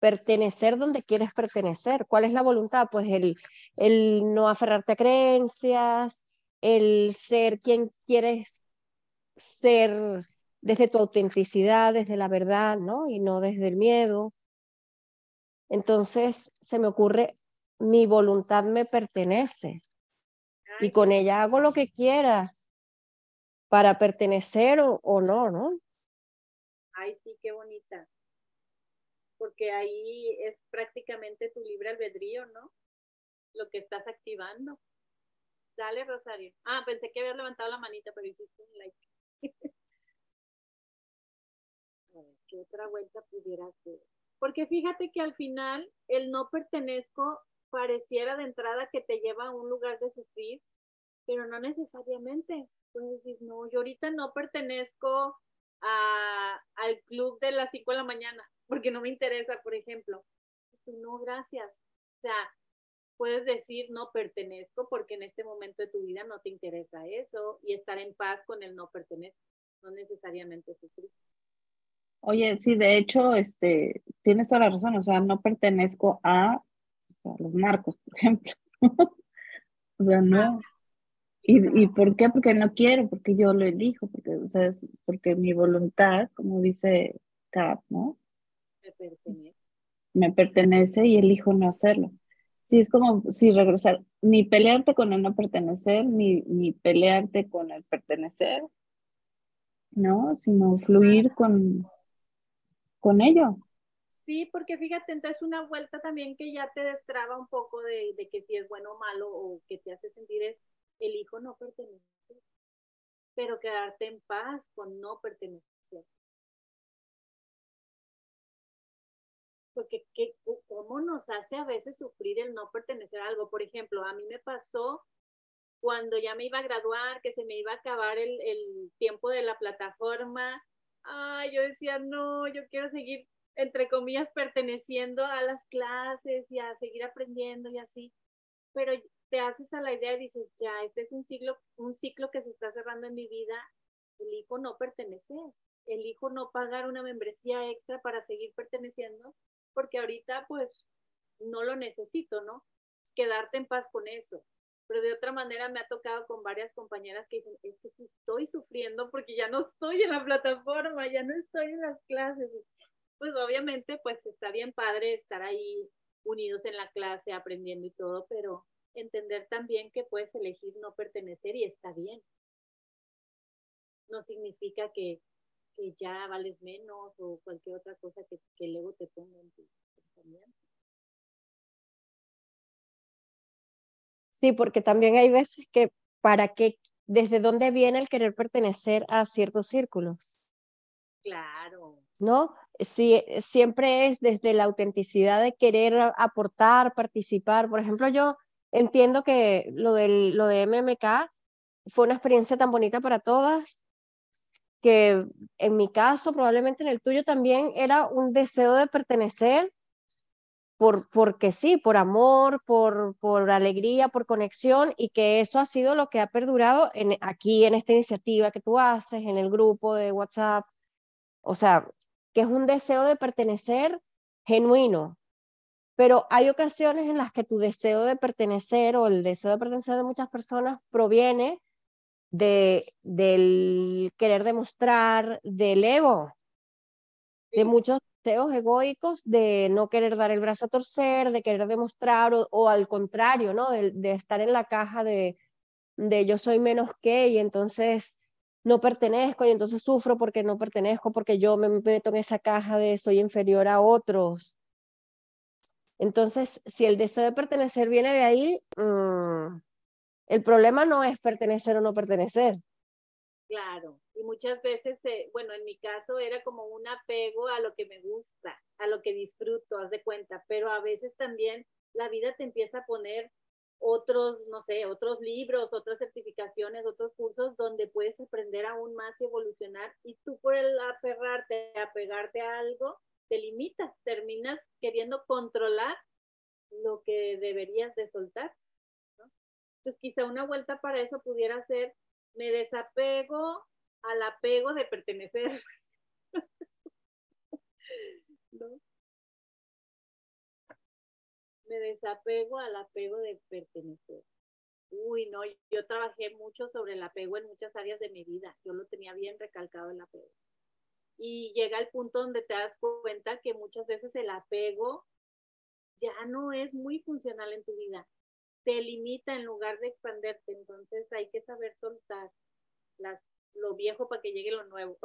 pertenecer donde quieres pertenecer. ¿Cuál es la voluntad? Pues el, el no aferrarte a creencias, el ser quien quieres ser desde tu autenticidad, desde la verdad, ¿no? Y no desde el miedo. Entonces se me ocurre, mi voluntad me pertenece y con ella hago lo que quiera para pertenecer o, o no, ¿no? Ay, sí, qué bonita. Porque ahí es prácticamente tu libre albedrío, ¿no? Lo que estás activando. Dale, Rosario. Ah, pensé que habías levantado la manita, pero hiciste un like. A ver, ¿qué otra vuelta pudiera ser? Porque fíjate que al final el no pertenezco pareciera de entrada que te lleva a un lugar de sufrir, pero no necesariamente. Puedes decir, no, yo ahorita no pertenezco a, al club de las 5 de la mañana, porque no me interesa, por ejemplo. Tú, no, gracias. O sea, puedes decir no pertenezco porque en este momento de tu vida no te interesa eso y estar en paz con el no pertenezco, no necesariamente sufrir. Oye, sí, de hecho, este, tienes toda la razón, o sea, no pertenezco a, a los narcos, por ejemplo. o sea, no, ¿Y, ¿Y por qué? Porque no quiero, porque yo lo elijo, porque, o sea, porque mi voluntad, como dice Kat, ¿no? Me pertenece. Me pertenece y elijo no hacerlo. Sí, es como si regresar, ni pelearte con el no pertenecer, ni, ni pelearte con el pertenecer, ¿no? Sino fluir con, con ello. Sí, porque fíjate, entonces una vuelta también que ya te destraba un poco de, de que si es bueno o malo o que te hace sentir es el hijo no pertenece, pero quedarte en paz con no pertenecer. Porque ¿qué, ¿cómo nos hace a veces sufrir el no pertenecer a algo? Por ejemplo, a mí me pasó cuando ya me iba a graduar, que se me iba a acabar el, el tiempo de la plataforma. Ay, yo decía, no, yo quiero seguir, entre comillas, perteneciendo a las clases y a seguir aprendiendo y así. Pero te haces a la idea y dices, ya, este es un ciclo, un ciclo que se está cerrando en mi vida, elijo no pertenecer, elijo no pagar una membresía extra para seguir perteneciendo, porque ahorita pues no lo necesito, ¿no? Quedarte en paz con eso. Pero de otra manera me ha tocado con varias compañeras que dicen, es que estoy sufriendo porque ya no estoy en la plataforma, ya no estoy en las clases. Pues obviamente pues está bien padre estar ahí unidos en la clase, aprendiendo y todo, pero entender también que puedes elegir no pertenecer y está bien. No significa que, que ya vales menos o cualquier otra cosa que, que el ego te ponga en tu pensamiento. Sí, porque también hay veces que para qué, desde dónde viene el querer pertenecer a ciertos círculos. Claro. ¿No? Si, siempre es desde la autenticidad de querer aportar, participar. Por ejemplo, yo entiendo que lo, del, lo de MMK fue una experiencia tan bonita para todas que en mi caso, probablemente en el tuyo también, era un deseo de pertenecer por, porque sí, por amor, por, por alegría, por conexión, y que eso ha sido lo que ha perdurado en, aquí en esta iniciativa que tú haces, en el grupo de WhatsApp. O sea, que es un deseo de pertenecer genuino. Pero hay ocasiones en las que tu deseo de pertenecer o el deseo de pertenecer de muchas personas proviene de, del querer demostrar, del ego, de muchos deseos egoicos de no querer dar el brazo a torcer, de querer demostrar o, al contrario, ¿no? De, de, estar en la caja de, de yo soy menos que y entonces no pertenezco y entonces sufro porque no pertenezco, porque yo me meto en esa caja de soy inferior a otros. Entonces, si el deseo de pertenecer viene de ahí, mmm, el problema no es pertenecer o no pertenecer. Claro, y muchas veces, eh, bueno, en mi caso era como un apego a lo que me gusta, a lo que disfruto, haz de cuenta, pero a veces también la vida te empieza a poner otros, no sé, otros libros, otras certificaciones, otros cursos donde puedes aprender aún más y evolucionar y tú por el aferrarte, apegarte a algo, te limitas, terminas queriendo controlar lo que deberías de soltar. Entonces, quizá una vuelta para eso pudiera ser, me desapego al apego de pertenecer. Me desapego al apego de pertenecer. Uy, no, yo trabajé mucho sobre el apego en muchas áreas de mi vida. Yo lo tenía bien recalcado el apego. Y llega el punto donde te das cuenta que muchas veces el apego ya no es muy funcional en tu vida te limita en lugar de expanderte. Entonces hay que saber soltar las, lo viejo para que llegue lo nuevo.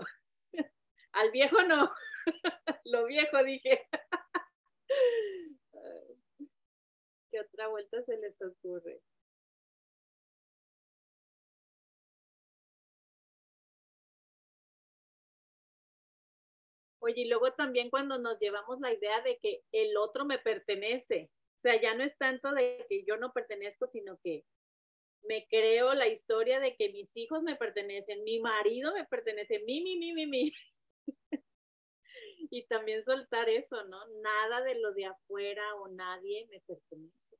Al viejo no, lo viejo dije. ¿Qué otra vuelta se les ocurre? Oye, y luego también cuando nos llevamos la idea de que el otro me pertenece, o sea, ya no es tanto de que yo no pertenezco, sino que me creo la historia de que mis hijos me pertenecen, mi marido me pertenece, mi, mi, mi, mi, mi. y también soltar eso, ¿no? Nada de lo de afuera o nadie me pertenece.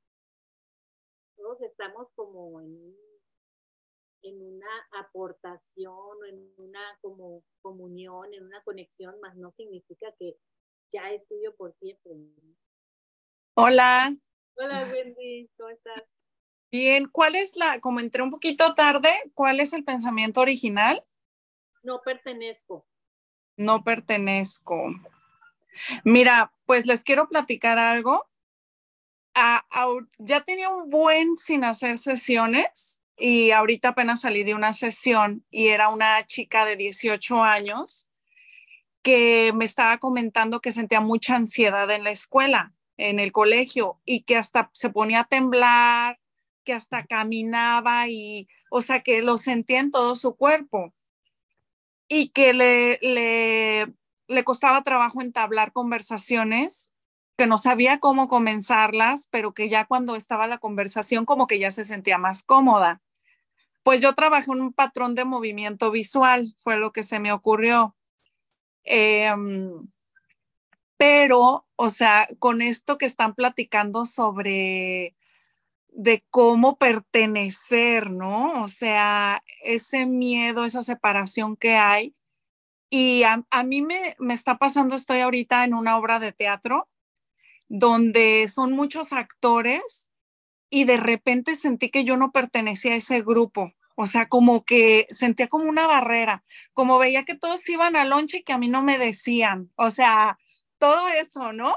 Todos estamos como en, en una aportación, en una como comunión, en una conexión, más no significa que ya es tuyo por siempre. Hola. Hola, Wendy, ¿cómo estás? Bien, ¿cuál es la, como entré un poquito tarde, cuál es el pensamiento original? No pertenezco. No pertenezco. Mira, pues les quiero platicar algo. ya tenía un buen sin hacer sesiones y ahorita apenas salí de una sesión y era una chica de 18 años que me estaba comentando que sentía mucha ansiedad en la escuela en el colegio y que hasta se ponía a temblar, que hasta caminaba y, o sea, que lo sentía en todo su cuerpo y que le, le, le costaba trabajo entablar conversaciones, que no sabía cómo comenzarlas, pero que ya cuando estaba la conversación como que ya se sentía más cómoda. Pues yo trabajé en un patrón de movimiento visual, fue lo que se me ocurrió. Eh, pero, o sea, con esto que están platicando sobre, de cómo pertenecer, ¿no? O sea, ese miedo, esa separación que hay. Y a, mí me, me está pasando, estoy ahorita en una obra de teatro donde son muchos actores y de repente sentí que yo no pertenecía a ese grupo. O sea, como que sentía como una barrera, como veía que todos iban al lonche y que a mí no me decían. O sea, todo eso, ¿no?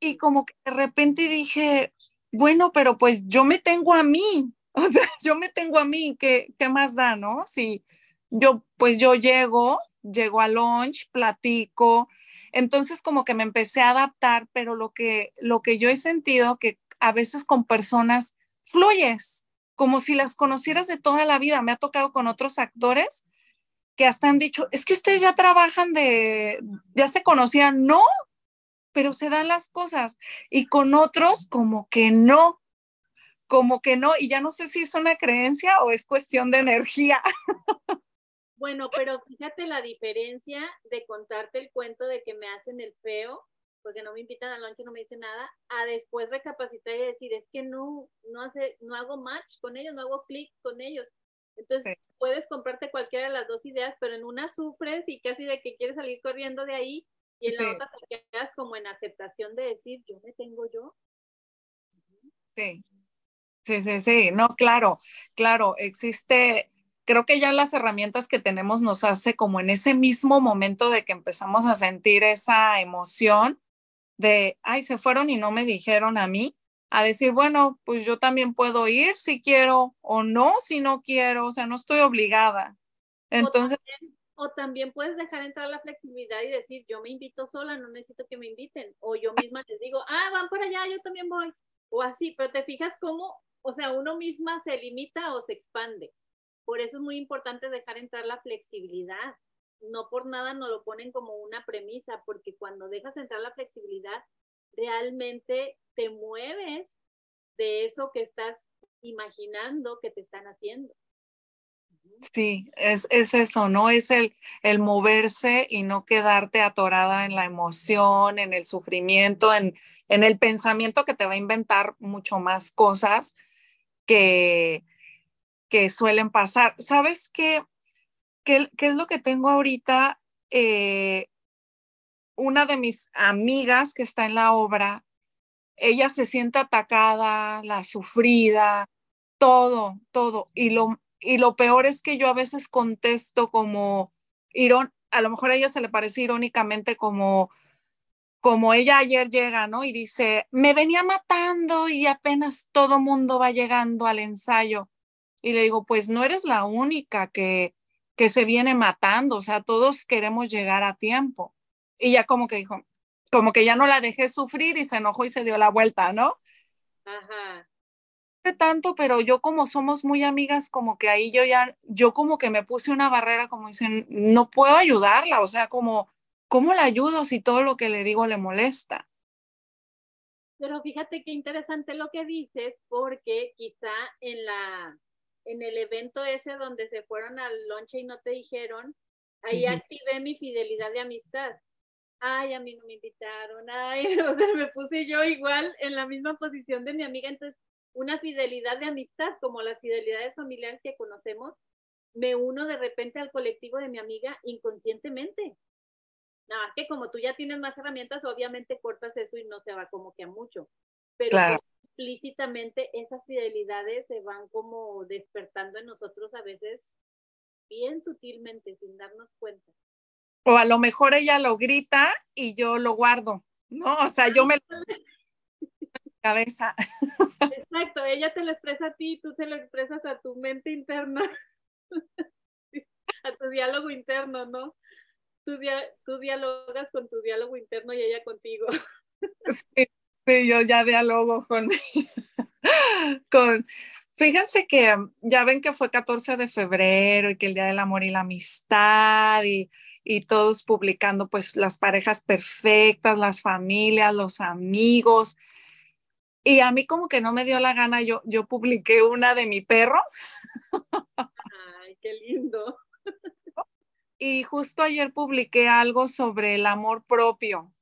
Y como que de repente dije, bueno, pero pues yo me tengo a mí, o sea, yo me tengo a mí, ¿qué, qué más da, no? Si yo, pues yo llego, llego al lunch, platico, entonces como que me empecé a adaptar, pero lo que, lo que yo he sentido que a veces con personas fluyes, como si las conocieras de toda la vida. Me ha tocado con otros actores que hasta han dicho, es que ustedes ya trabajan de, ya se conocían, no, pero se dan las cosas. Y con otros como que no, como que no, y ya no sé si es una creencia o es cuestión de energía. Bueno, pero fíjate la diferencia de contarte el cuento de que me hacen el feo, porque no me invitan al lunch, no me dicen nada, a después recapacitar y decir, es que no, no, hace, no hago match con ellos, no hago clic con ellos. Entonces, puedes comprarte cualquiera de las dos ideas, pero en una sufres y casi de que quieres salir corriendo de ahí, y en la otra te quedas como en aceptación de decir, yo me tengo yo. Sí, sí, sí, sí, no, claro, claro, existe, creo que ya las herramientas que tenemos nos hace como en ese mismo momento de que empezamos a sentir esa emoción de, ay, se fueron y no me dijeron a mí, a decir, bueno, pues yo también puedo ir si quiero o no si no quiero, o sea, no estoy obligada. Entonces, o también puedes dejar entrar la flexibilidad y decir, yo me invito sola, no necesito que me inviten. O yo misma les digo, ah, van por allá, yo también voy. O así, pero te fijas cómo, o sea, uno misma se limita o se expande. Por eso es muy importante dejar entrar la flexibilidad. No por nada nos lo ponen como una premisa, porque cuando dejas entrar la flexibilidad, realmente te mueves de eso que estás imaginando que te están haciendo. Sí, es, es eso, ¿no? Es el, el moverse y no quedarte atorada en la emoción, en el sufrimiento, en, en el pensamiento que te va a inventar mucho más cosas que, que suelen pasar. ¿Sabes qué, qué, es lo que tengo ahorita? Eh, una de mis amigas que está en la obra, ella se siente atacada, la sufrida, todo, todo. Y lo, y lo peor es que yo a veces contesto como, irón, a lo mejor a ella se le parece irónicamente como, como ella ayer llega, ¿no? Y dice, me venía matando y apenas todo mundo va llegando al ensayo. Y le digo, pues no eres la única que, que se viene matando, o sea, todos queremos llegar a tiempo. Y ya como que dijo, como que ya no la dejé sufrir y se enojó y se dio la vuelta, ¿no? Ajá tanto, pero yo como somos muy amigas, como que ahí yo ya, yo como que me puse una barrera, como dicen, no puedo ayudarla, o sea, como, ¿cómo la ayudo si todo lo que le digo le molesta? Pero fíjate qué interesante lo que dices, porque quizá en la, en el evento ese donde se fueron al lonche y no te dijeron, ahí activé mi fidelidad de amistad. Ay, a mí no me invitaron, ay, o sea, me puse yo igual en la misma posición de mi amiga, entonces una fidelidad de amistad, como las fidelidades familiares que conocemos, me uno de repente al colectivo de mi amiga inconscientemente. Nada más que como tú ya tienes más herramientas, obviamente cortas eso y no se va como que a mucho. Pero implícitamente esas fidelidades se van como despertando en nosotros a veces bien sutilmente, sin darnos cuenta. O a lo mejor ella lo grita y yo lo guardo, ¿no? O sea, yo me cabeza. Exacto, ella te lo expresa a ti y tú se lo expresas a tu mente interna, a tu diálogo interno, ¿no? Tú, tú dialogas con tu diálogo interno y ella contigo. Sí, yo ya dialogo con, con, fíjense que ya ven que fue 14 de febrero y que el Día del Amor y la Amistad y, y todos publicando pues las parejas perfectas, las familias, los amigos. Y a mí como que no me dio la gana, yo, yo publiqué una de mi perro. Ay, qué lindo. Y justo ayer publiqué algo sobre el amor propio,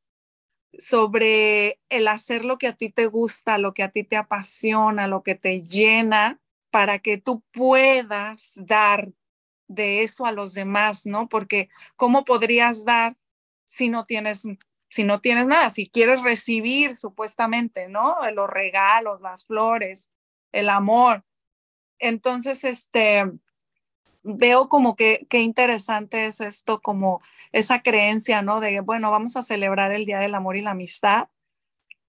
sobre el hacer lo que a ti te gusta, lo que a ti te apasiona, lo que te llena, para que tú puedas dar de eso a los demás, ¿no? Porque ¿cómo podrías dar si no tienes si no tienes nada, si quieres recibir supuestamente, ¿no? Los regalos, las flores, el amor. Entonces, este, veo como que qué interesante es esto, como esa creencia, ¿no? De, bueno, vamos a celebrar el Día del Amor y la Amistad,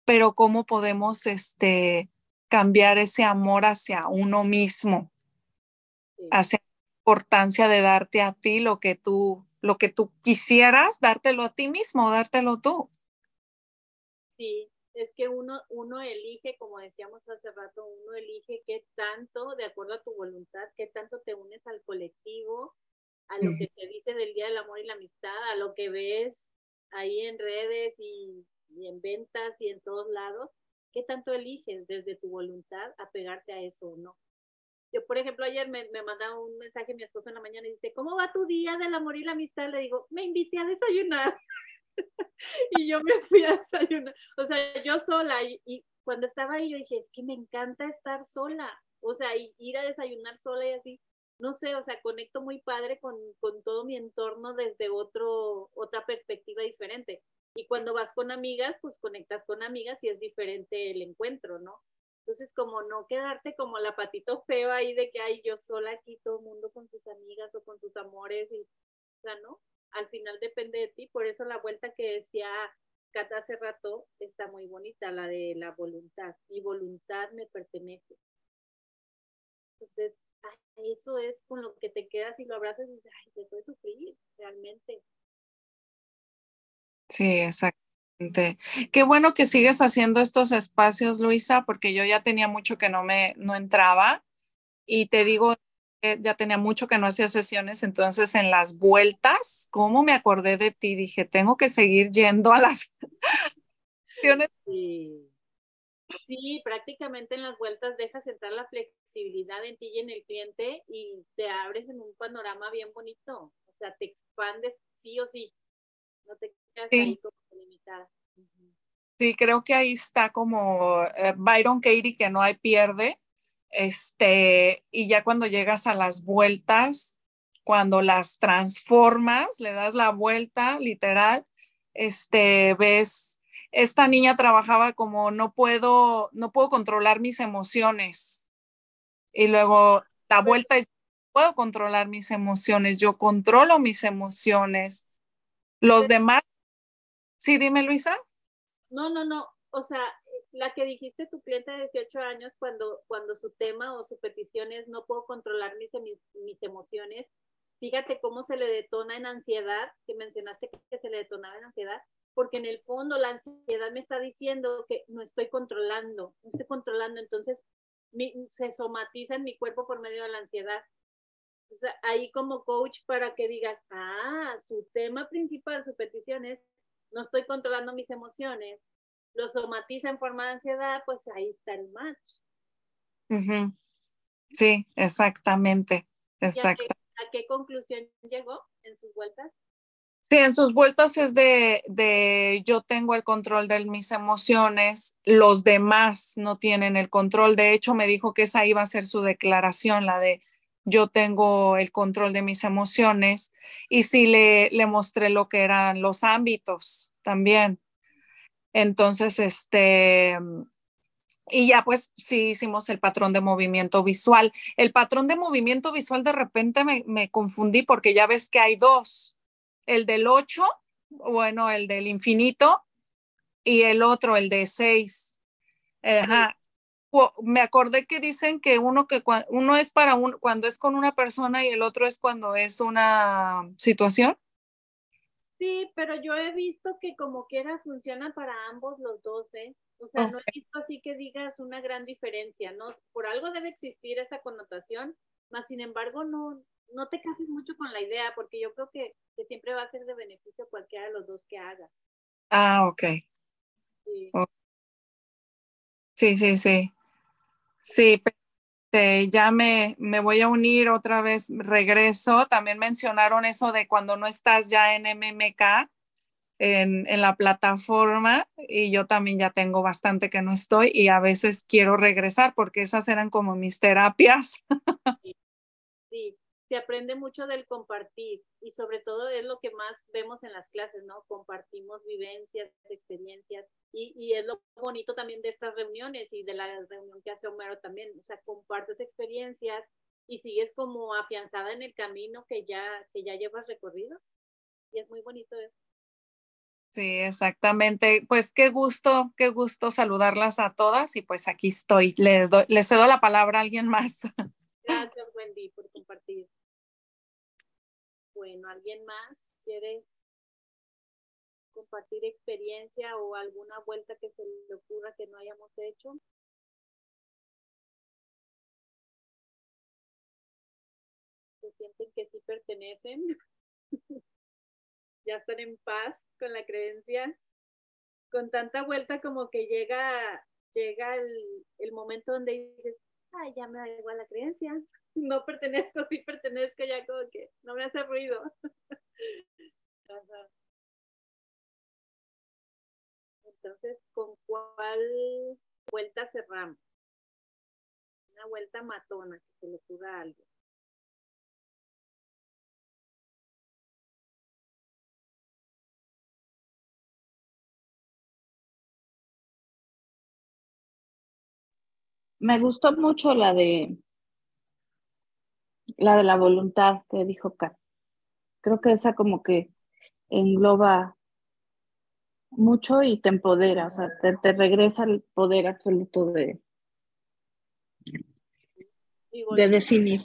pero cómo podemos, este, cambiar ese amor hacia uno mismo, hacia la importancia de darte a ti lo que tú, lo que tú quisieras, dártelo a ti mismo, dártelo tú. Sí, es que uno, uno elige, como decíamos hace rato, uno elige qué tanto, de acuerdo a tu voluntad, qué tanto te unes al colectivo, a lo que te dice del Día del Amor y la Amistad, a lo que ves ahí en redes y, en ventas y en todos lados, qué tanto eliges desde tu voluntad a pegarte a eso o no. Yo, por ejemplo, ayer me, me manda un mensaje mi esposo en la mañana y dice, ¿cómo va tu día del amor y la amistad? Le digo, me invité a desayunar. y yo me fui a desayunar, o sea, yo sola, y, cuando estaba ahí yo dije, es que me encanta estar sola, o sea, ir a desayunar sola y así, no sé, o sea, conecto muy padre con, con todo mi entorno desde otro, otra perspectiva diferente. Y cuando vas con amigas, pues conectas con amigas y es diferente el encuentro, ¿no? Entonces, como no quedarte como la patito feo ahí de que hay yo sola aquí, todo el mundo con sus amigas o con sus amores, y, o sea, ¿no? Al final depende de ti, por eso la vuelta que decía Cata hace rato está muy bonita, la de la voluntad. Mi voluntad me pertenece. Entonces, eso es con lo que te quedas y lo abrazas y dices, ay, te puedes sufrir, realmente. Sí, exactamente. Qué bueno que sigues haciendo estos espacios, Luisa, porque yo ya tenía mucho que no me no entraba y te digo ya tenía mucho que no hacía sesiones, entonces en las vueltas, ¿cómo me acordé de ti? Dije, tengo que seguir yendo a las sesiones. Sí. sí, prácticamente en las vueltas dejas entrar la flexibilidad en ti y en el cliente y te abres en un panorama bien bonito, o sea, te expandes sí o sí, no te quedas ahí como limitada. Sí, creo que ahí está como eh, Byron Katie, que no hay pierde, este, y ya cuando llegas a las vueltas, cuando las transformas, le das la vuelta, literal, este, ves, esta niña trabajaba como no puedo, no puedo controlar mis emociones. Y luego la vuelta es, puedo controlar mis emociones, yo controlo mis emociones. Los demás, sí, dime Luisa. No, no, no, o sea, la que dijiste tu cliente de 18 años cuando, cuando su tema o su petición es no puedo controlar mis, mis, emociones, fíjate cómo se le detona en ansiedad, que mencionaste que se le detonaba en ansiedad, porque en el fondo la ansiedad me está diciendo que no estoy controlando, no estoy controlando, entonces se somatiza en mi cuerpo por medio de la ansiedad. Ahí como coach para que digas, ah, su tema principal, su petición es, no estoy controlando mis emociones, lo somatiza en forma de ansiedad, pues ahí está el match. Sí, exactamente, exacto. A, qué, conclusión llegó en sus vueltas? Sí, en sus vueltas es de, de, yo tengo el control de mis emociones, los demás no tienen el control. De hecho, me dijo que esa iba a ser su declaración, la de yo tengo el control de mis emociones. Y sí le, le mostré lo que eran los ámbitos también. Entonces, este, y ya pues sí hicimos el patrón de movimiento visual. El patrón de movimiento visual de repente me, confundí porque ya ves que hay dos, el del 8, bueno, el del infinito y el otro, el de 6. Me acordé que dicen que uno que uno es para un, cuando es con una persona y el otro es cuando es una situación. Sí, pero yo he visto que como quiera funciona para ambos los dos, ¿eh? O sea, no he visto así que digas una gran diferencia, ¿no? Por algo debe existir esa connotación, más sin embargo no, no te cases mucho con la idea, porque yo creo que, siempre va a ser de beneficio cualquiera de los dos que haga. Ah, ok. Sí, sí, sí. Sí, sí este, ya me, me voy a unir otra vez, regreso. También mencionaron eso de cuando no estás ya en MMK, en, la plataforma y yo también ya tengo bastante que no estoy y a veces quiero regresar porque esas eran como mis terapias. Se aprende mucho del compartir y sobre todo es lo que más vemos en las clases, ¿no? Compartimos vivencias, experiencias y, y es lo bonito también de estas reuniones y de la reunión que hace Homero también, o sea, compartes experiencias y sigues como afianzada en el camino que ya, que ya llevas recorrido y es muy bonito eso. Sí, exactamente. Pues qué gusto, qué gusto saludarlas a todas y pues aquí estoy. Le, doy, le cedo la palabra a alguien más. Gracias, Wendy, por compartir. Bueno, ¿alguien más quiere compartir experiencia o alguna vuelta que se le ocurra que no hayamos hecho? ¿Se sienten que sí pertenecen? ya están en paz con la creencia, con tanta vuelta como que llega, llega el, momento donde dices, ay, ya me da igual la creencia, no pertenezco, sí pertenezco, ya como hace ruido. Entonces, ¿con cuál vuelta cerramos? Una vuelta matona, que se le ocurra algo. Me gustó mucho la de la de la voluntad que dijo Kat. Creo que esa como que engloba mucho y te empodera, o sea, te, te regresa el poder absoluto de, de definir.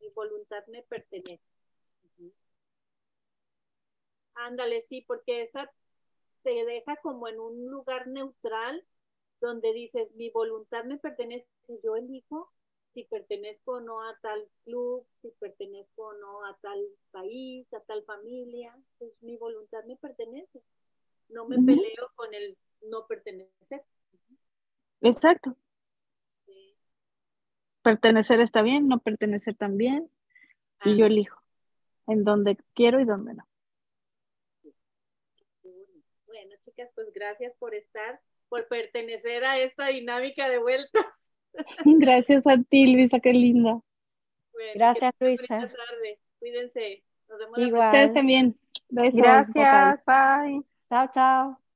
Mi voluntad me pertenece. Ándale, sí, porque esa te deja como en un lugar neutral donde dices, mi voluntad me pertenece, yo elijo si pertenezco o no a tal club, si pertenezco o no a tal país, a tal familia, pues mi voluntad me pertenece. No me peleo con el no pertenecer. Exacto. Pertenecer está bien, no pertenecer también. Y yo elijo en donde quiero y donde no. Bueno, chicas, pues gracias por estar por pertenecer a esta dinámica de vueltas. Gracias a ti, Luisa, qué linda. Gracias, Luisa. Tarde. Cuídense. Nos vemos Igual. Ustedes también. Besos. Gracias. bye. Chao, chao.